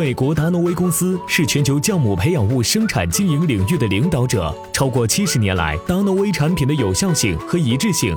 美国达诺威公司是全球酵母培养物生产经营领域的领导者。超过七十年来，达诺威产品的有效性和一致性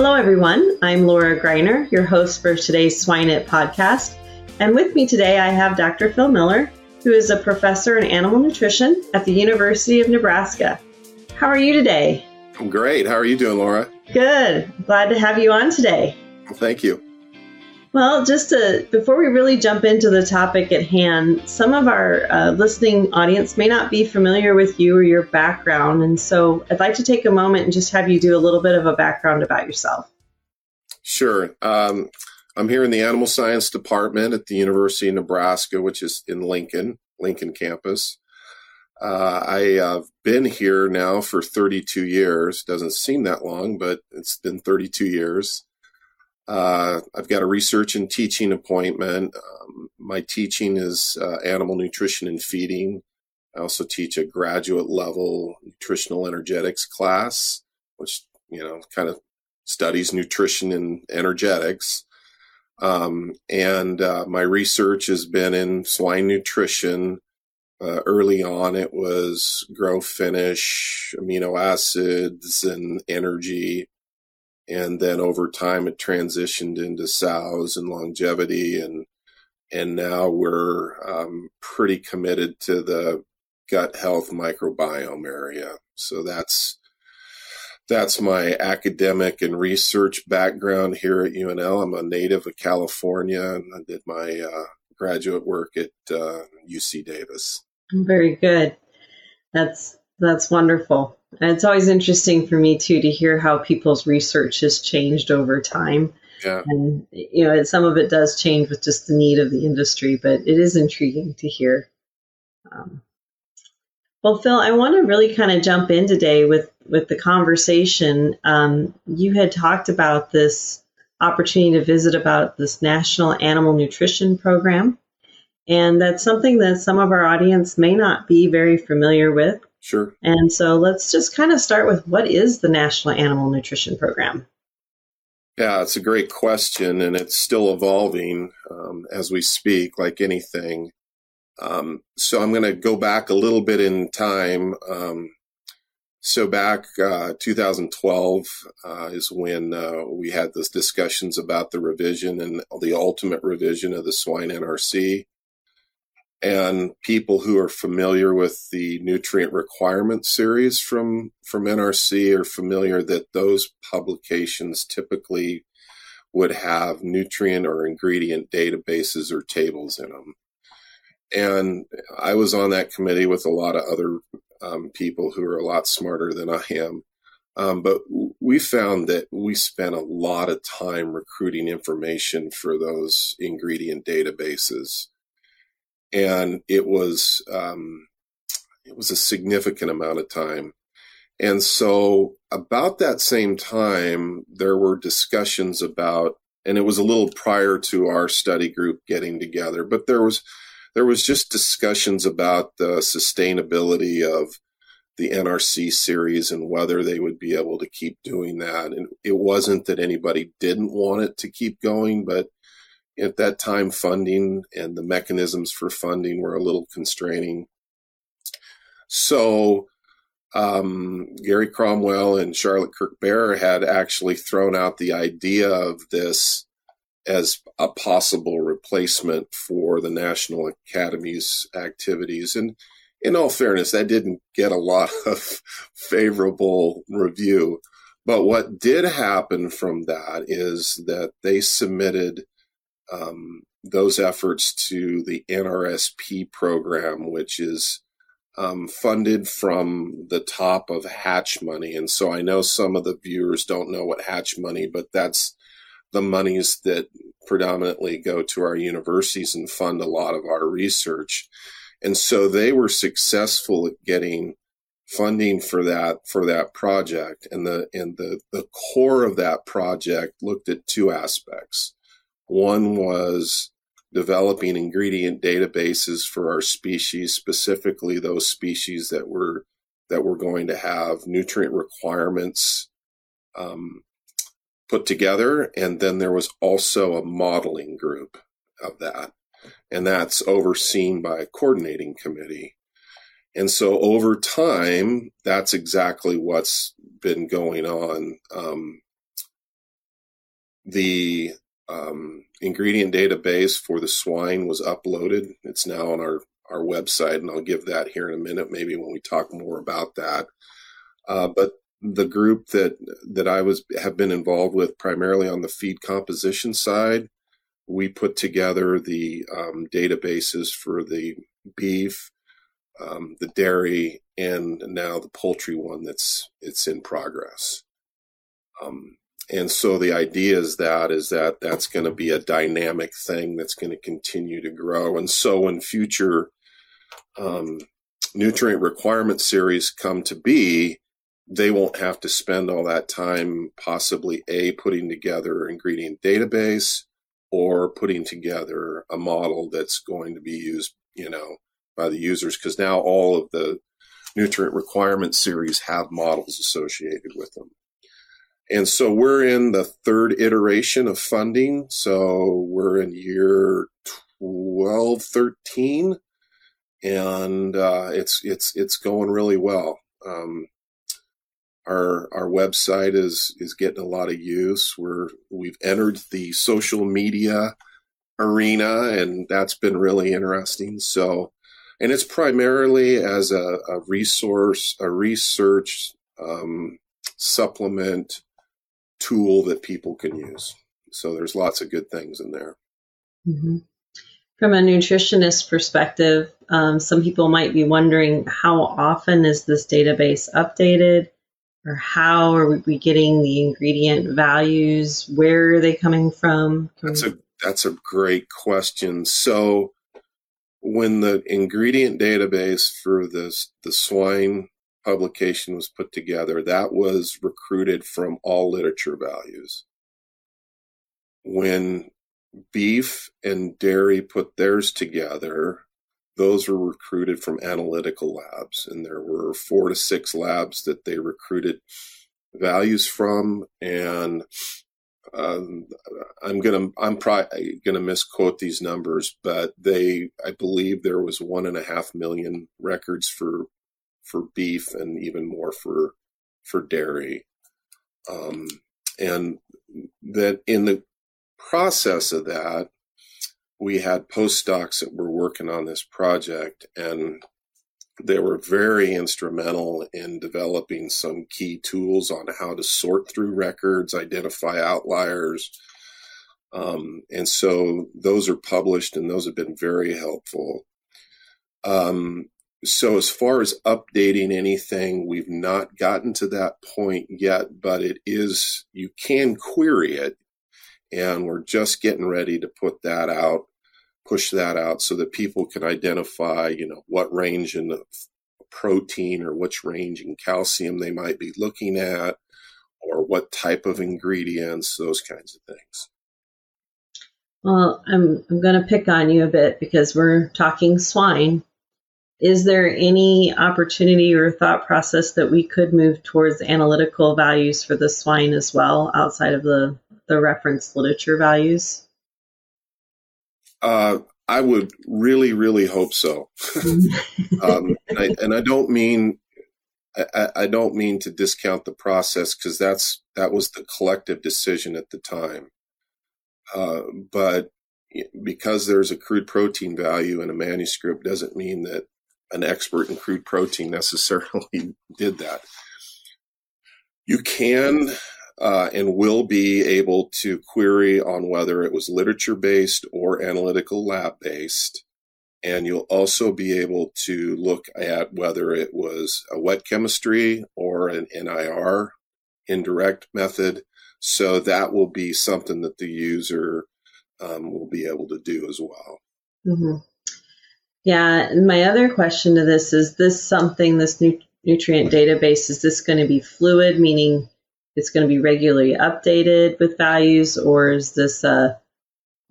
Hello, everyone. I'm Laura Greiner, your host for today's Swine It podcast. And with me today, I have Dr. Phil Miller, who is a professor in animal nutrition at the University of Nebraska. How are you today? I'm great. How are you doing, Laura? Good. Glad to have you on today. Well, thank you. Well, just to, before we really jump into the topic at hand, some of our uh, listening audience may not be familiar with you or your background. And so I'd like to take a moment and just have you do a little bit of a background about yourself. Sure. Um, I'm here in the animal science department at the University of Nebraska, which is in Lincoln, Lincoln campus. Uh, I have been here now for 32 years. Doesn't seem that long, but it's been 32 years. Uh, I've got a research and teaching appointment. Um, my teaching is uh, animal nutrition and feeding. I also teach a graduate level nutritional energetics class, which, you know, kind of studies nutrition and energetics. Um, and uh, my research has been in swine nutrition. Uh, early on, it was grow finish, amino acids, and energy and then over time it transitioned into sows and longevity and and now we're um, pretty committed to the gut health microbiome area so that's that's my academic and research background here at UNL. I'm a native of California and I did my uh, graduate work at uh, UC Davis. Very good. That's that's wonderful. And it's always interesting for me too to hear how people's research has changed over time. Yeah. And you know, some of it does change with just the need of the industry, but it is intriguing to hear. Um, well, Phil, I want to really kind of jump in today with with the conversation. Um, you had talked about this opportunity to visit about this National Animal Nutrition Program, and that's something that some of our audience may not be very familiar with. Sure. And so let's just kind of start with what is the National Animal Nutrition Program? Yeah, it's a great question, and it's still evolving um, as we speak, like anything. Um, so I'm going to go back a little bit in time. Um, so back uh, 2012 uh, is when uh, we had those discussions about the revision and the ultimate revision of the swine NRC and people who are familiar with the nutrient requirement series from from NRC are familiar that those publications typically would have nutrient or ingredient databases or tables in them. And I was on that committee with a lot of other um, people who are a lot smarter than I am. Um, but we found that we spent a lot of time recruiting information for those ingredient databases and it was um, it was a significant amount of time. And so, about that same time, there were discussions about, and it was a little prior to our study group getting together, but there was there was just discussions about the sustainability of the NRC series and whether they would be able to keep doing that. And it wasn't that anybody didn't want it to keep going, but at that time, funding and the mechanisms for funding were a little constraining. So, um, Gary Cromwell and Charlotte Kirk had actually thrown out the idea of this as a possible replacement for the National Academy's activities. And in all fairness, that didn't get a lot of favorable review. But what did happen from that is that they submitted um, those efforts to the NRSP program, which is um, funded from the top of Hatch money. And so I know some of the viewers don't know what Hatch money, but that's the monies that predominantly go to our universities and fund a lot of our research. And so they were successful at getting funding for that for that project and the and the the core of that project looked at two aspects one was developing ingredient databases for our species, specifically those species that were that were going to have nutrient requirements um, put together, and then there was also a modeling group of that, and that's overseen by a coordinating committee. And so over time, that's exactly what's been going on. Um, the um, ingredient database for the swine was uploaded. It's now on our, our website, and I'll give that here in a minute, maybe when we talk more about that. Uh, but the group that that I was have been involved with primarily on the feed composition side, we put together the um, databases for the beef, um, the dairy, and now the poultry one that's it's in progress. Um, and so the idea is that is that that's going to be a dynamic thing that's going to continue to grow. And so when future um, nutrient requirement series come to be they won't have to spend all that time possibly a putting together ingredient database or putting together a model that's going to be used you know by the users because now all of the nutrient requirement series have models associated with them and so we're in the third iteration of funding. So we're in year 12, 13, and uh, it's it's it's going really well. Um, our our website is is getting a lot of use. We're we've entered the social media arena, and that's been really interesting. So, and it's primarily as a, a resource, a research um, supplement tool that people can use. So there's lots of good things in there. Mm-hmm. From a nutritionist perspective, um, some people might be wondering how often is this database updated, or how are we getting the ingredient values? Where are they coming from? Can that's a that's a great question. So when the ingredient database for this the swine publication was put together, that was recruited from all literature values. When beef and dairy put theirs together, those were recruited from analytical labs, and there were four to six labs that they recruited values from. And um, I'm gonna I'm probably gonna misquote these numbers, but they I believe there was one and a half million records for for beef and even more for for dairy. Um, and that in the process of that, we had postdocs that were working on this project and they were very instrumental in developing some key tools on how to sort through records, identify outliers. Um, and so those are published and those have been very helpful. Um, so as far as updating anything, we've not gotten to that point yet, but it is, you can query it. And we're just getting ready to put that out, push that out so that people can identify, you know, what range in the protein or which range in calcium they might be looking at or what type of ingredients, those kinds of things. Well, I'm I'm going to pick on you a bit because we're talking swine. Is there any opportunity or thought process that we could move towards analytical values for the swine as well, outside of the the reference literature values? Uh, I would really, really hope so. um, and, I, and, I, don't mean I, I don't mean to discount the process because that's that was the collective decision at the time. Uh, but because there's a crude protein value in a manuscript doesn't mean that an expert in crude protein necessarily did that. You can uh, and will be able to query on whether it was literature based or analytical lab based. And you'll also be able to look at whether it was a wet chemistry or an NIR indirect method. So that will be something that the user um, will be able to do as well. Mm-hmm. Yeah. And my other question to this is this something, this nu- nutrient database, is this going to be fluid, meaning it's going to be regularly updated with values, or is this uh,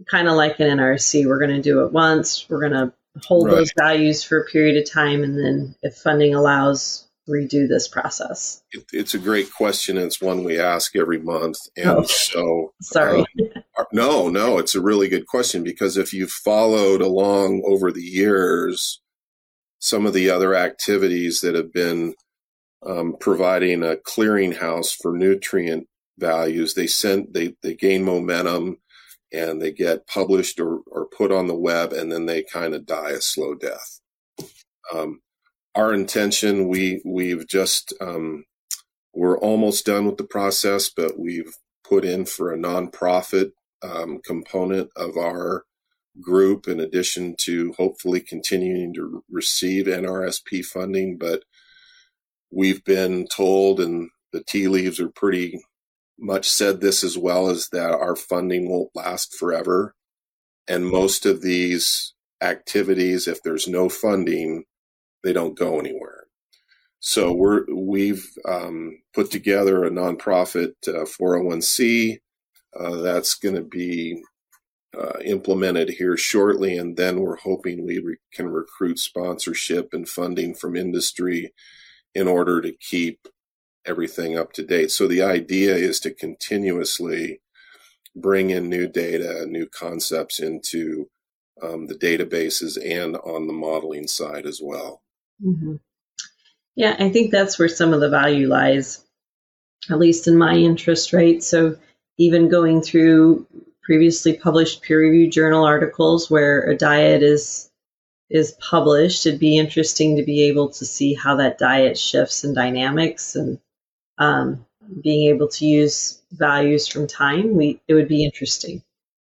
kind of like an NRC? We're going to do it once, we're going to hold right. those values for a period of time, and then if funding allows, redo this process? It, it's a great question. It's one we ask every month. And oh, so, sorry. Uh, no, no, it's a really good question because if you've followed along over the years, some of the other activities that have been um, providing a clearinghouse for nutrient values, they send, they, they gain momentum and they get published or, or put on the web and then they kind of die a slow death. Um, our intention, we we've just um, we're almost done with the process, but we've put in for a nonprofit um, component of our group in addition to hopefully continuing to receive NRSP funding. But we've been told, and the tea leaves are pretty much said this as well, is that our funding won't last forever. And most of these activities, if there's no funding, they don't go anywhere. So we're we've um, put together a nonprofit uh, 401c uh, that's going to be uh, implemented here shortly, and then we're hoping we re- can recruit sponsorship and funding from industry in order to keep everything up to date. So the idea is to continuously bring in new data, new concepts into um, the databases and on the modeling side as well. Mm-hmm. Yeah, I think that's where some of the value lies, at least in my interest, right? So even going through previously published peer-reviewed journal articles where a diet is is published, it'd be interesting to be able to see how that diet shifts and dynamics and um, being able to use values from time. We it would be interesting.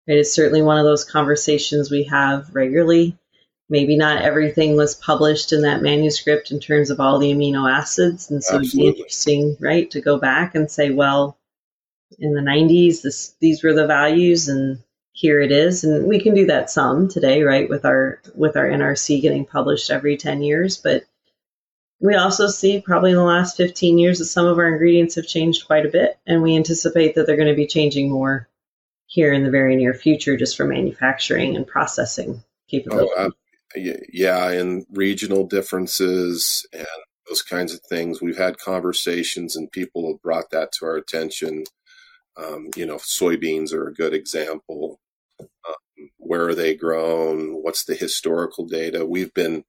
Right? It's certainly one of those conversations we have regularly maybe not everything was published in that manuscript in terms of all the amino acids. And so Absolutely. it'd be interesting, right, to go back and say, well, in the 90s, this, these were the values and here it is. And we can do that some today, right, with our, with our NRC getting published every 10 years. But we also see probably in the last 15 years that some of our ingredients have changed quite a bit. And we anticipate that they're going to be changing more here in the very near future just for manufacturing and processing capability. Oh, yeah, and regional differences and those kinds of things. We've had conversations and people have brought that to our attention. Um, you know, soybeans are a good example. Um, where are they grown? What's the historical data? We've been,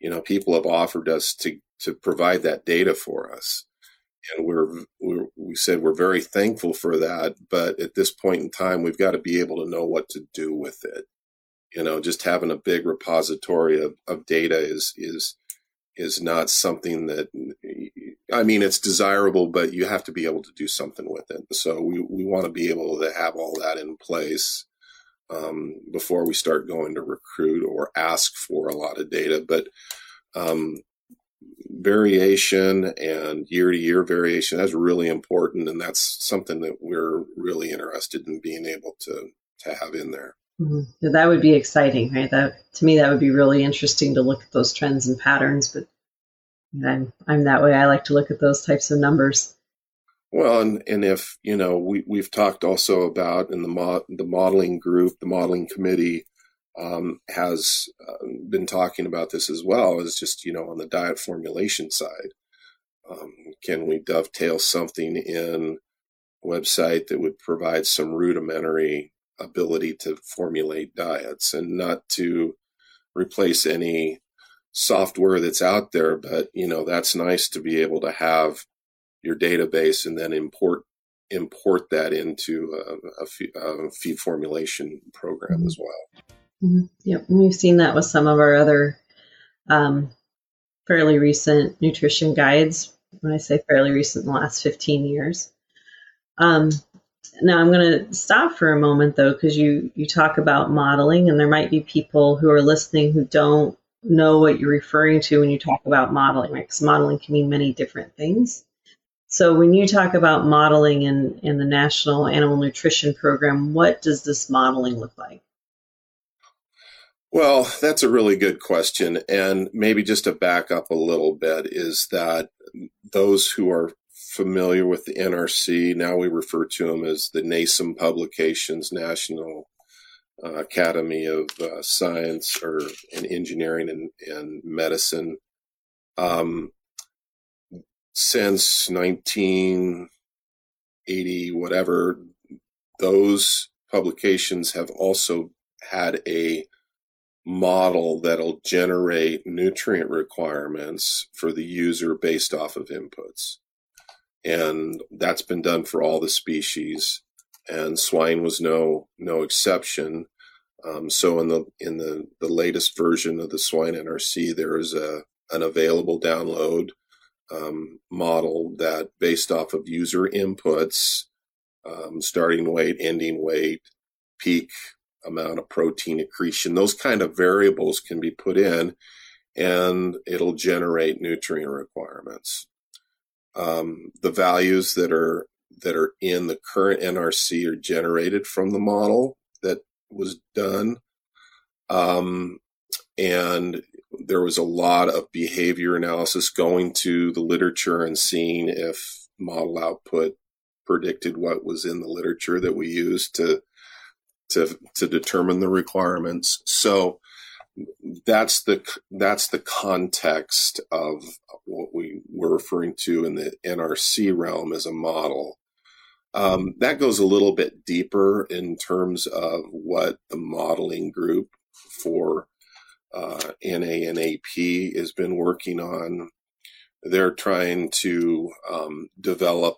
you know, people have offered us to to provide that data for us, and we're, we're we said we're very thankful for that. But at this point in time, we've got to be able to know what to do with it you know just having a big repository of, of data is is is not something that I mean it's desirable, but you have to be able to do something with it. So we, we want to be able to have all that in place um, before we start going to recruit or ask for a lot of data. But um, variation and year to year variation that's really important, and that's something that we're really interested in being able to to have in there. Mm-hmm. That would be exciting, right? That to me, that would be really interesting to look at those trends and patterns. But I'm I'm that way. I like to look at those types of numbers. Well, and, and if, you know, we, we've talked also about in the, mo- the modeling group, the modeling committee um, has uh, been talking about this as well, is just, you know, on the diet formulation side. Um, can we dovetail something in website that would provide some rudimentary ability to formulate diets and not to replace any software that's out there but you know that's nice to be able to have your database and then import import that into a, a, feed, a feed, formulation program mm-hmm. as well mm-hmm. yep we've seen that with some of our other um, fairly recent nutrition guides when i say fairly recent in the last 15 years um, now I'm going to stop for a moment though, because you you talk about modeling, and there might be people who are listening who don't know what you're referring to when you talk about modeling, right? Because modeling can mean many different things. So when you talk about modeling in in the National Animal Nutrition Program, what does this modeling look like? Well, that's a really good question. And maybe just to back up a little bit is that those who are familiar with the NRC. Now we refer to them as the NASEM Publications National uh, Academy of uh, Science or in Engineering and, and Medicine. Um, since 1980, whatever, those publications have also had a model that'll generate nutrient requirements for the user based off of inputs and that's been done for all the species. And swine was no no exception. Um, so in the in the, the latest version of the swine NRC, there is a an available download um, model that based off of user inputs, um, starting weight, ending weight, peak amount of protein accretion, those kind of variables can be put in, and it'll generate nutrient requirements um, the values that are that are in the current NRC are generated from the model that was done. Um, and there was a lot of behavior analysis going to the literature and seeing if model output predicted what was in the literature that we used to to to determine the requirements. So that's the that's the context of referring to in the NRC realm as a model. Um, that goes a little bit deeper in terms of what the modeling group for uh, NANP has been working on. They're trying to um, develop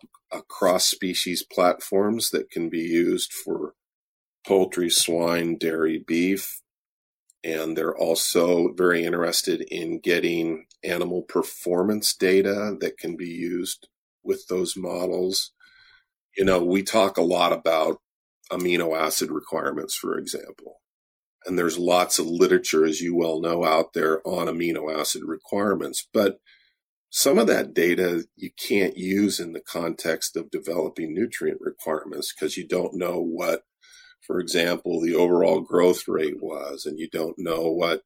cross species platforms that can be used for poultry, swine, dairy, beef, and they're also very interested in getting animal performance data that can be used with those models. You know, we talk a lot about amino acid requirements, for example. And there's lots of literature, as you well know, out there on amino acid requirements. But some of that data you can't use in the context of developing nutrient requirements because you don't know what for example, the overall growth rate was, and you don't know what,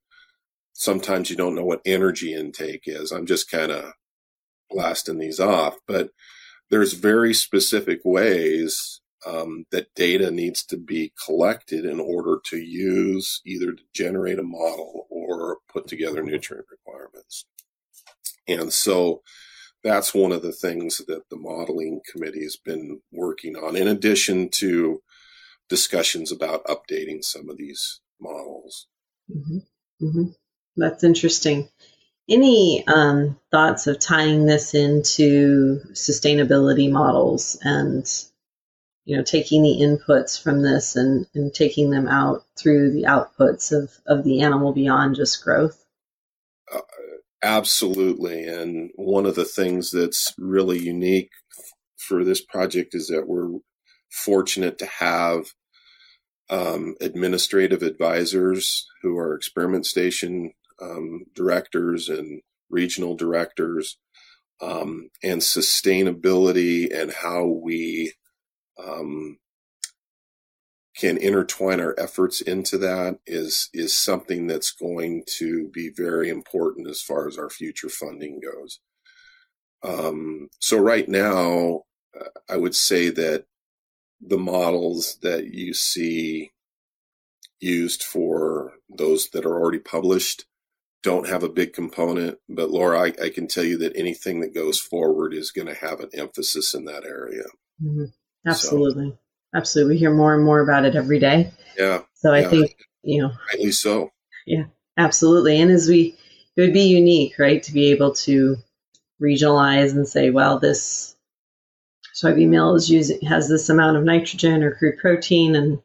sometimes you don't know what energy intake is. I'm just kind of blasting these off, but there's very specific ways um, that data needs to be collected in order to use either to generate a model or put together nutrient requirements. And so that's one of the things that the modeling committee has been working on, in addition to discussions about updating some of these models. Mm-hmm. Mm-hmm. That's interesting. Any um, thoughts of tying this into sustainability models and you know taking the inputs from this and, and taking them out through the outputs of, of the animal beyond just growth? Uh, absolutely. And one of the things that's really unique for this project is that we're fortunate to have um, administrative advisors who are experiment station um, directors and regional directors, um, and sustainability and how we um, can intertwine our efforts into that is is something that's going to be very important as far as our future funding goes. Um, so right now, uh, I would say that the models that you see used for those that are already published don't have a big component. But Laura, I, I can tell you that anything that goes forward is going to have an emphasis in that area. Mm-hmm. Absolutely. So, Absolutely. We hear more and more about it every day. Yeah. So I yeah. think, you know, rightly so. Yeah, absolutely. And as we, it would be unique, right, to be able to regionalize and say, well, this soybean meal is using has this amount of nitrogen or crude protein, and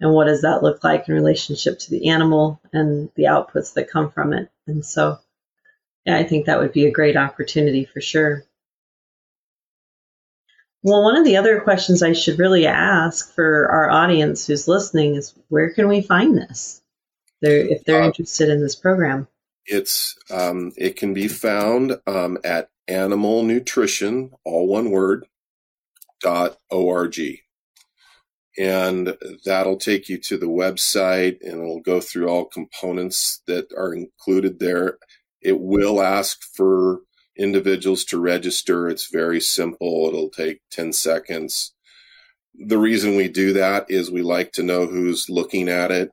and what does that look like in relationship to the animal and the outputs that come from it? And so, yeah, I think that would be a great opportunity for sure. Well, one of the other questions I should really ask for our audience who's listening is where can we find this? They're, if they're uh, interested in this program. It's um, it can be found um, at Animal Nutrition, all one word, dot and that'll take you to the website, and it'll go through all components that are included there. It will ask for individuals to register. It's very simple. It'll take 10 seconds. The reason we do that is we like to know who's looking at it.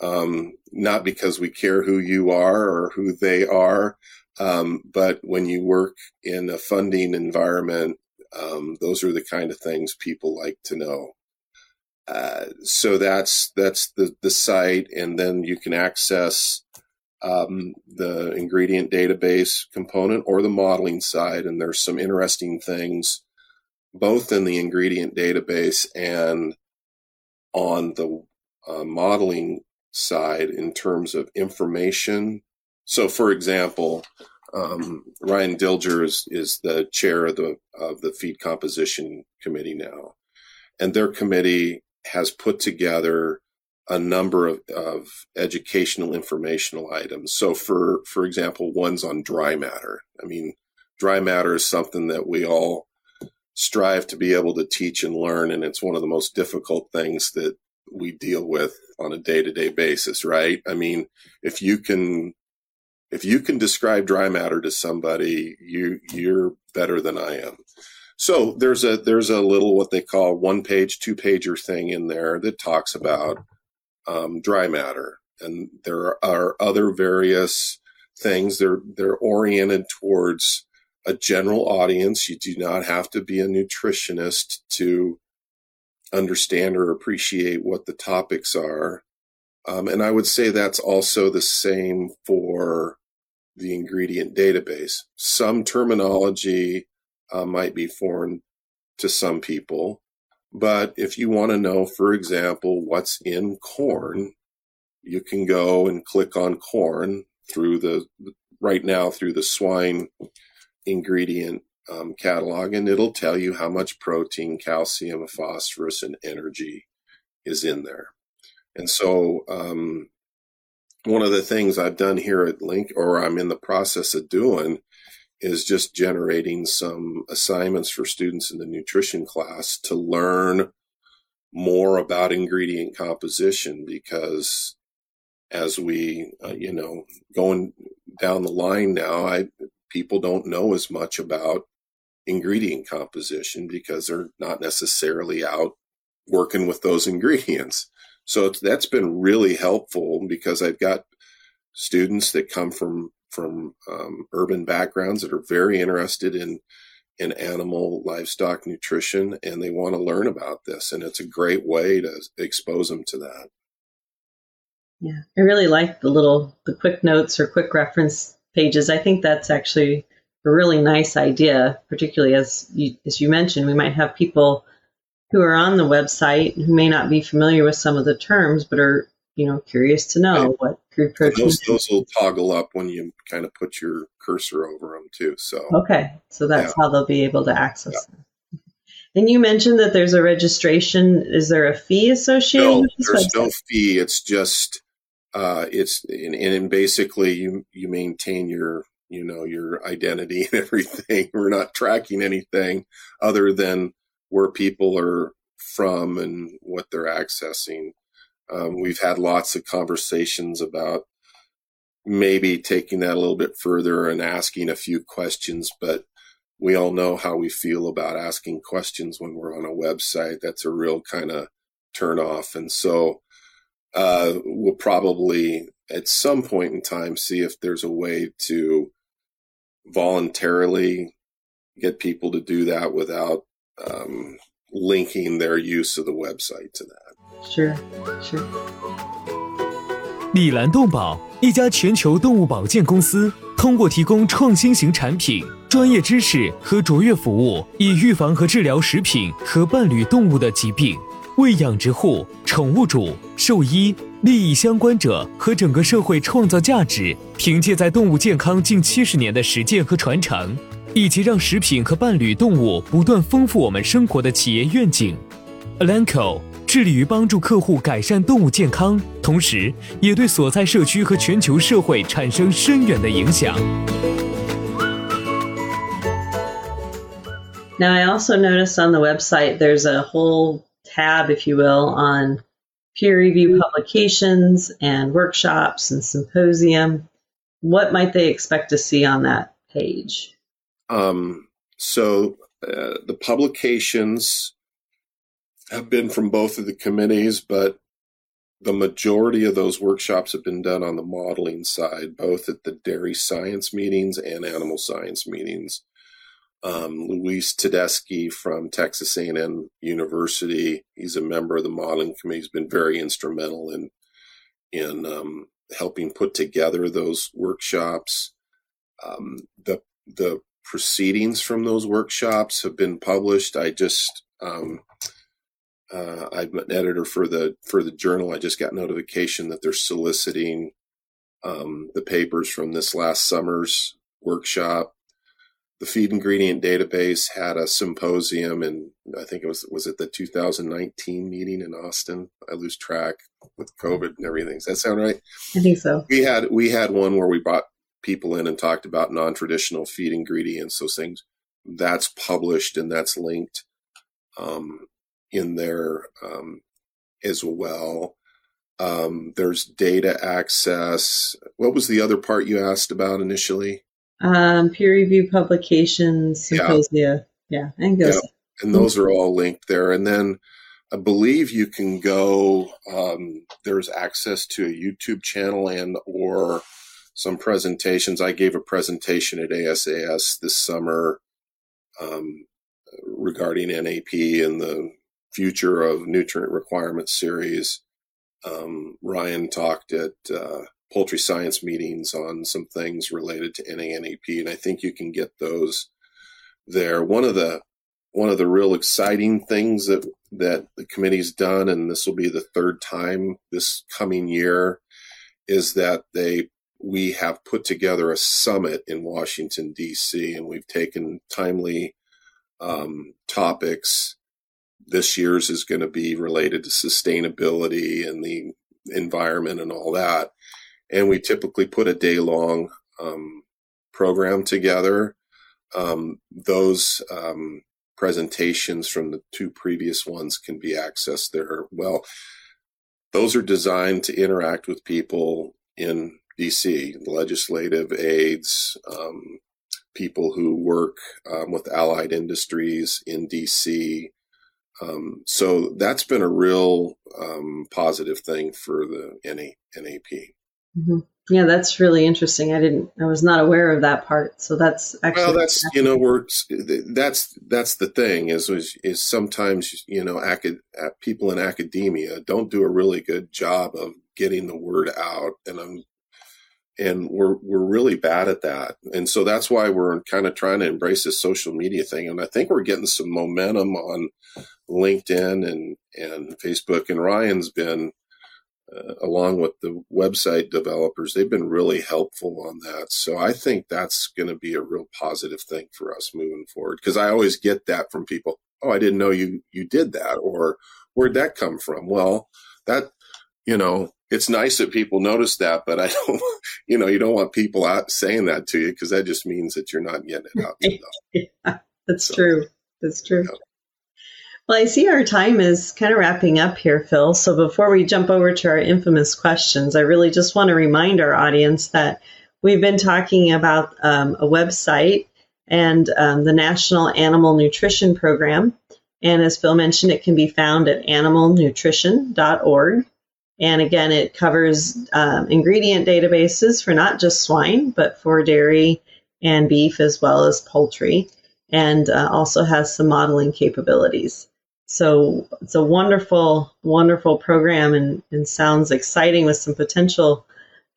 Um, not because we care who you are or who they are, um, but when you work in a funding environment, um, those are the kind of things people like to know. Uh, so that's that's the the site, and then you can access um, the ingredient database component or the modeling side. And there's some interesting things both in the ingredient database and on the uh, modeling side in terms of information. So, for example, um, Ryan Dilger is, is the chair of the of the feed composition committee now, and their committee has put together a number of, of educational informational items. So for, for example, one's on dry matter. I mean, dry matter is something that we all strive to be able to teach and learn. And it's one of the most difficult things that we deal with on a day to day basis, right? I mean, if you can, if you can describe dry matter to somebody, you, you're better than I am. So there's a, there's a little, what they call one page, two pager thing in there that talks about um, dry matter. And there are other various things. They're they're oriented towards a general audience. You do not have to be a nutritionist to understand or appreciate what the topics are. Um, and I would say that's also the same for the ingredient database. Some terminology uh, might be foreign to some people, but if you want to know, for example, what's in corn, you can go and click on corn through the right now through the swine ingredient um, catalog, and it'll tell you how much protein, calcium, phosphorus, and energy is in there. And so, um, one of the things I've done here at Link, or I'm in the process of doing, is just generating some assignments for students in the nutrition class to learn more about ingredient composition because as we uh, you know going down the line now i people don't know as much about ingredient composition because they're not necessarily out working with those ingredients so that's been really helpful because i've got students that come from from um, urban backgrounds that are very interested in in animal livestock nutrition and they want to learn about this and it's a great way to expose them to that. Yeah i really like the little the quick notes or quick reference pages. I think that's actually a really nice idea particularly as you as you mentioned we might have people who are on the website who may not be familiar with some of the terms but are you know, curious to know right. what crude protein. Those, those, will toggle up when you kind of put your cursor over them too. So okay, so that's yeah. how they'll be able to access yeah. them. And you mentioned that there's a registration. Is there a fee associated? No, with this there's website? no fee. It's just uh, it's and, and basically you you maintain your you know your identity and everything. We're not tracking anything other than where people are from and what they're accessing. Um, we've had lots of conversations about maybe taking that a little bit further and asking a few questions, but we all know how we feel about asking questions when we're on a website. That's a real kind of turn off. And so uh, we'll probably at some point in time see if there's a way to voluntarily get people to do that without um, linking their use of the website to that. Sure, sure. 米兰动保，一家全球动物保健公司，通过提供创新型产品、专业知识和卓越服务，以预防和治疗食品和伴侣动物的疾病，为养殖户、宠物主、兽医、利益相关者和整个社会创造价值。凭借在动物健康近七十年的实践和传承，以及让食品和伴侣动物不断丰富我们生活的企业愿景，Alanco。致力于帮助客户改善动物健康，同时也对所在社区和全球社会产生深远的影响。Now, I also noticed on the website there's a whole tab, if you will, on peer review publications and workshops and symposium. What might they expect to see on that page? Um, so, uh, the publications have been from both of the committees, but the majority of those workshops have been done on the modeling side, both at the dairy science meetings and animal science meetings. Um, Luis Tedeschi from Texas A&M University, he's a member of the modeling committee. He's been very instrumental in in um, helping put together those workshops. Um, the the proceedings from those workshops have been published. I just um, uh, I'm an editor for the for the journal. I just got notification that they're soliciting um, the papers from this last summer's workshop. The feed ingredient database had a symposium, and I think it was was it the 2019 meeting in Austin. I lose track with COVID and everything. Does that sound right? I think so. We had we had one where we brought people in and talked about non traditional feed ingredients. Those things that's published and that's linked. Um, in there um, as well. Um, there's data access. What was the other part you asked about initially? Um, peer review publications, symposia. Yeah, yeah think those. Yeah. And those are all linked there. And then I believe you can go. Um, there's access to a YouTube channel and or some presentations. I gave a presentation at ASAS this summer um, regarding NAP and the future of nutrient requirement series. Um, Ryan talked at uh, poultry science meetings on some things related to NANP, and I think you can get those there. One of the one of the real exciting things that that the committee's done, and this will be the third time this coming year, is that they we have put together a summit in Washington D.C. and we've taken timely um, topics this year's is going to be related to sustainability and the environment and all that. And we typically put a day long um, program together. Um, those um, presentations from the two previous ones can be accessed there. Well, those are designed to interact with people in DC, legislative aides, um, people who work um, with allied industries in DC, um, so that's been a real um, positive thing for the NA, NAP. Mm-hmm. Yeah, that's really interesting. I didn't, I was not aware of that part. So that's actually well, that's you know, we're that's that's the thing is is, is sometimes you know, acad- people in academia don't do a really good job of getting the word out, and I'm and we're we're really bad at that. And so that's why we're kind of trying to embrace this social media thing. And i think we're getting some momentum on linkedin and and facebook. And ryan's been uh, along with the website developers they've been really helpful on that. So i think that's going to be a real positive thing for us moving forward. Because i always get that from people. Oh i didn't know you you did that or where'd that come from? Well that you know it's nice that people notice that, but I don't, you know, you don't want people out saying that to you because that just means that you're not getting it out yeah, that's so, true. That's true. Yeah. Well, I see our time is kind of wrapping up here, Phil. So before we jump over to our infamous questions, I really just want to remind our audience that we've been talking about um, a website and um, the National Animal Nutrition Program. And as Phil mentioned, it can be found at animalnutrition.org. And again, it covers um, ingredient databases for not just swine, but for dairy and beef as well as poultry, and uh, also has some modeling capabilities. So it's a wonderful, wonderful program and, and sounds exciting with some potential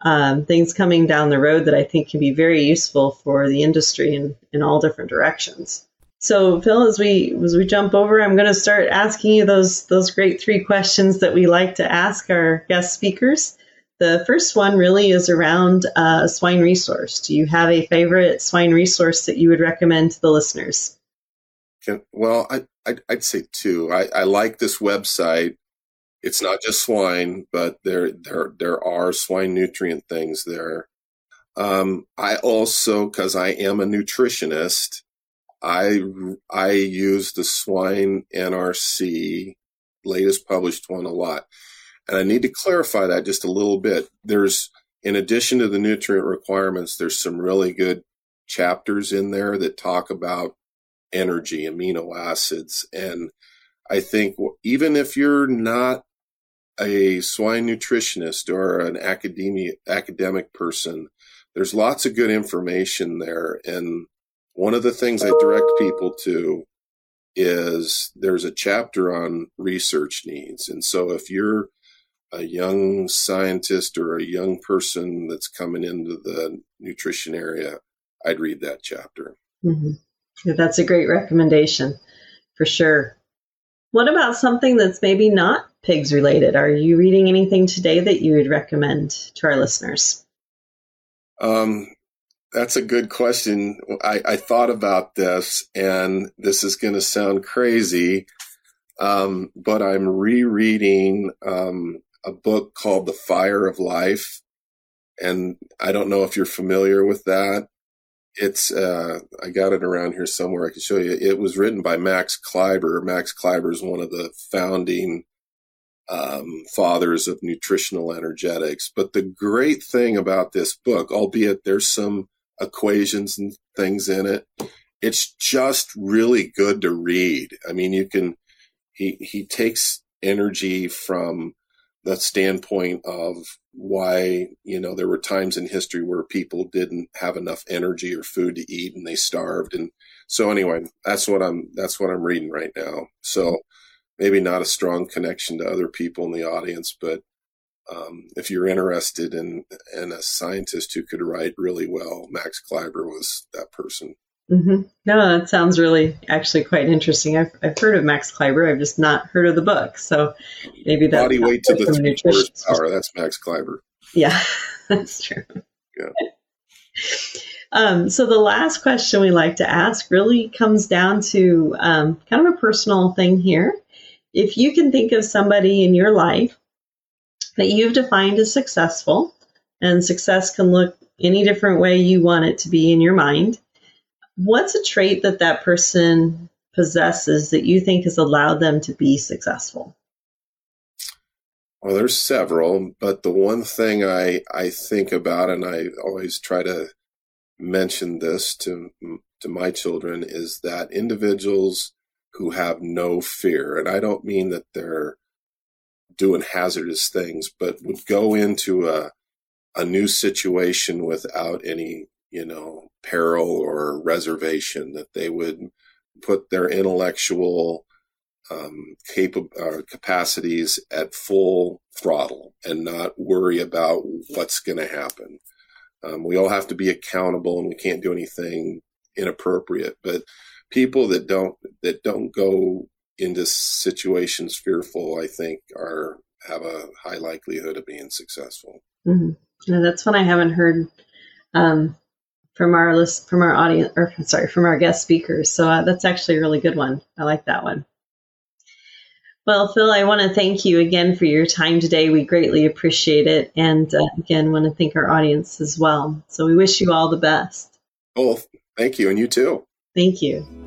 um, things coming down the road that I think can be very useful for the industry in, in all different directions. So, Phil, as we as we jump over, I'm going to start asking you those those great three questions that we like to ask our guest speakers. The first one really is around uh, swine resource. Do you have a favorite swine resource that you would recommend to the listeners? well, I, I'd, I'd say two. I, I like this website. It's not just swine, but there there there are swine nutrient things there. Um, I also, because I am a nutritionist, I I use the swine NRC latest published one a lot. And I need to clarify that just a little bit. There's in addition to the nutrient requirements, there's some really good chapters in there that talk about energy, amino acids, and I think even if you're not a swine nutritionist or an academic academic person, there's lots of good information there and one of the things I direct people to is there's a chapter on research needs. And so if you're a young scientist or a young person that's coming into the nutrition area, I'd read that chapter. Mm-hmm. Yeah, that's a great recommendation for sure. What about something that's maybe not pigs related? Are you reading anything today that you would recommend to our listeners? Um, that's a good question. I, I thought about this, and this is going to sound crazy, um, but I'm rereading um, a book called The Fire of Life. And I don't know if you're familiar with that. It's, uh, I got it around here somewhere. I can show you. It was written by Max Kleiber. Max Kleiber is one of the founding um, fathers of nutritional energetics. But the great thing about this book, albeit there's some equations and things in it. It's just really good to read. I mean, you can, he, he takes energy from the standpoint of why, you know, there were times in history where people didn't have enough energy or food to eat and they starved. And so anyway, that's what I'm, that's what I'm reading right now. So maybe not a strong connection to other people in the audience, but um, if you're interested in in a scientist who could write really well, Max Kleiber was that person. Mm-hmm. No, that sounds really actually quite interesting. I've, I've heard of Max Kleiber. I've just not heard of the book. So maybe that body weight to the three quarters power. That's Max Kleiber. Yeah, that's true. Yeah. Um, so the last question we like to ask really comes down to um, kind of a personal thing here. If you can think of somebody in your life that you've defined as successful, and success can look any different way you want it to be in your mind. What's a trait that that person possesses that you think has allowed them to be successful? Well, there's several, but the one thing I, I think about, and I always try to mention this to to my children, is that individuals who have no fear, and I don't mean that they're doing hazardous things, but would go into a a new situation without any, you know, peril or reservation. That they would put their intellectual um, cap- uh, capacities at full throttle and not worry about what's going to happen. Um, we all have to be accountable, and we can't do anything inappropriate. But people that don't that don't go into situations fearful, I think, are have a high likelihood of being successful. Mm-hmm. Yeah, that's one I haven't heard um, from our list, from our audience, or sorry, from our guest speakers. So uh, that's actually a really good one. I like that one. Well, Phil, I want to thank you again for your time today. We greatly appreciate it. And uh, again, want to thank our audience as well. So we wish you all the best. Oh, thank you. And you too. Thank you.